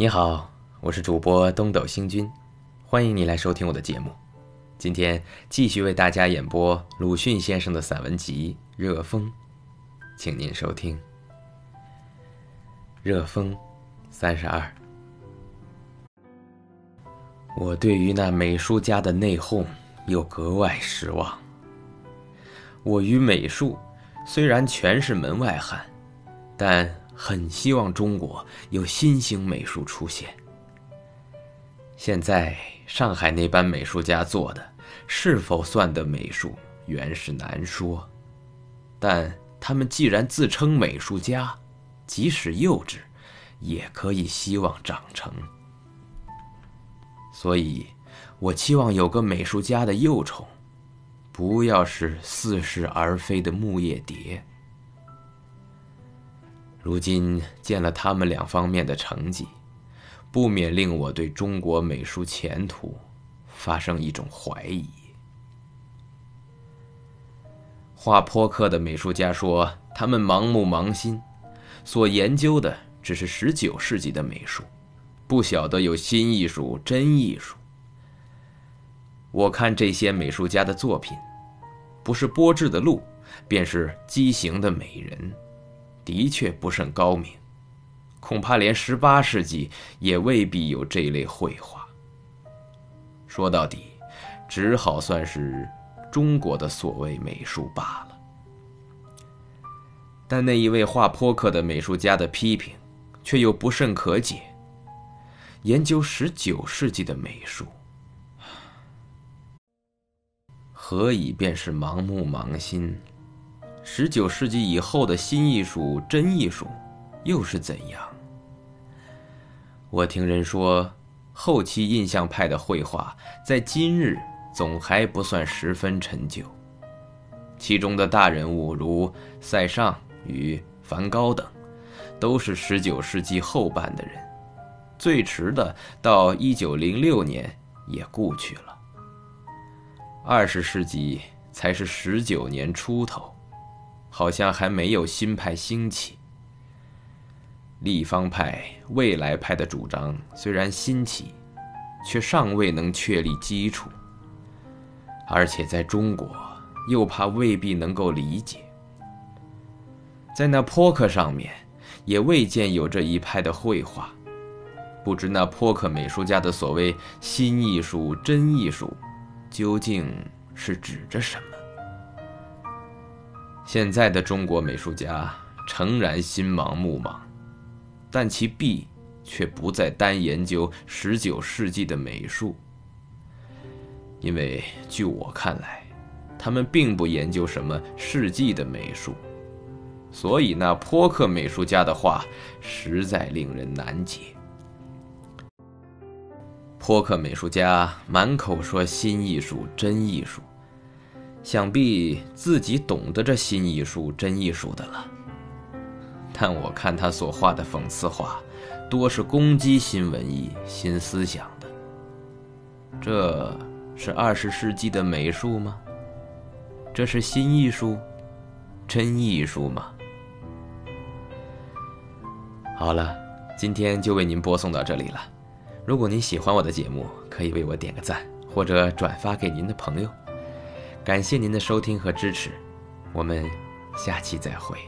你好，我是主播东斗星君，欢迎你来收听我的节目。今天继续为大家演播鲁迅先生的散文集《热风》，请您收听《热风》三十二。我对于那美术家的内讧又格外失望。我与美术虽然全是门外汉，但很希望中国有新型美术出现。现在上海那班美术家做的是否算得美术，原是难说。但他们既然自称美术家，即使幼稚，也可以希望长成。所以，我期望有个美术家的幼虫，不要是似是而非的木叶蝶。如今见了他们两方面的成绩，不免令我对中国美术前途发生一种怀疑。画泼克的美术家说，他们盲目盲心，所研究的只是十九世纪的美术，不晓得有新艺术、真艺术。我看这些美术家的作品，不是波致的鹿，便是畸形的美人。的确不甚高明，恐怕连十八世纪也未必有这类绘画。说到底，只好算是中国的所谓美术罢了。但那一位画泼克的美术家的批评，却又不甚可解。研究十九世纪的美术，何以便是盲目盲心？十九世纪以后的新艺术、真艺术，又是怎样？我听人说，后期印象派的绘画在今日总还不算十分陈旧。其中的大人物如塞尚与梵高等，都是十九世纪后半的人，最迟的到一九零六年也故去了。二十世纪才是十九年出头。好像还没有新派兴起。立方派、未来派的主张虽然新奇，却尚未能确立基础，而且在中国又怕未必能够理解。在那坡克上面，也未见有这一派的绘画，不知那坡克美术家的所谓新艺术、真艺术，究竟是指着什么？现在的中国美术家诚然心盲目盲，但其弊却不再单研究十九世纪的美术。因为据我看来，他们并不研究什么世纪的美术，所以那泼克美术家的话实在令人难解。泼克美术家满口说新艺术、真艺术。想必自己懂得这新艺术、真艺术的了，但我看他所画的讽刺画，多是攻击新文艺、新思想的。这是二十世纪的美术吗？这是新艺术、真艺术吗？好了，今天就为您播送到这里了。如果您喜欢我的节目，可以为我点个赞，或者转发给您的朋友。感谢您的收听和支持，我们下期再会。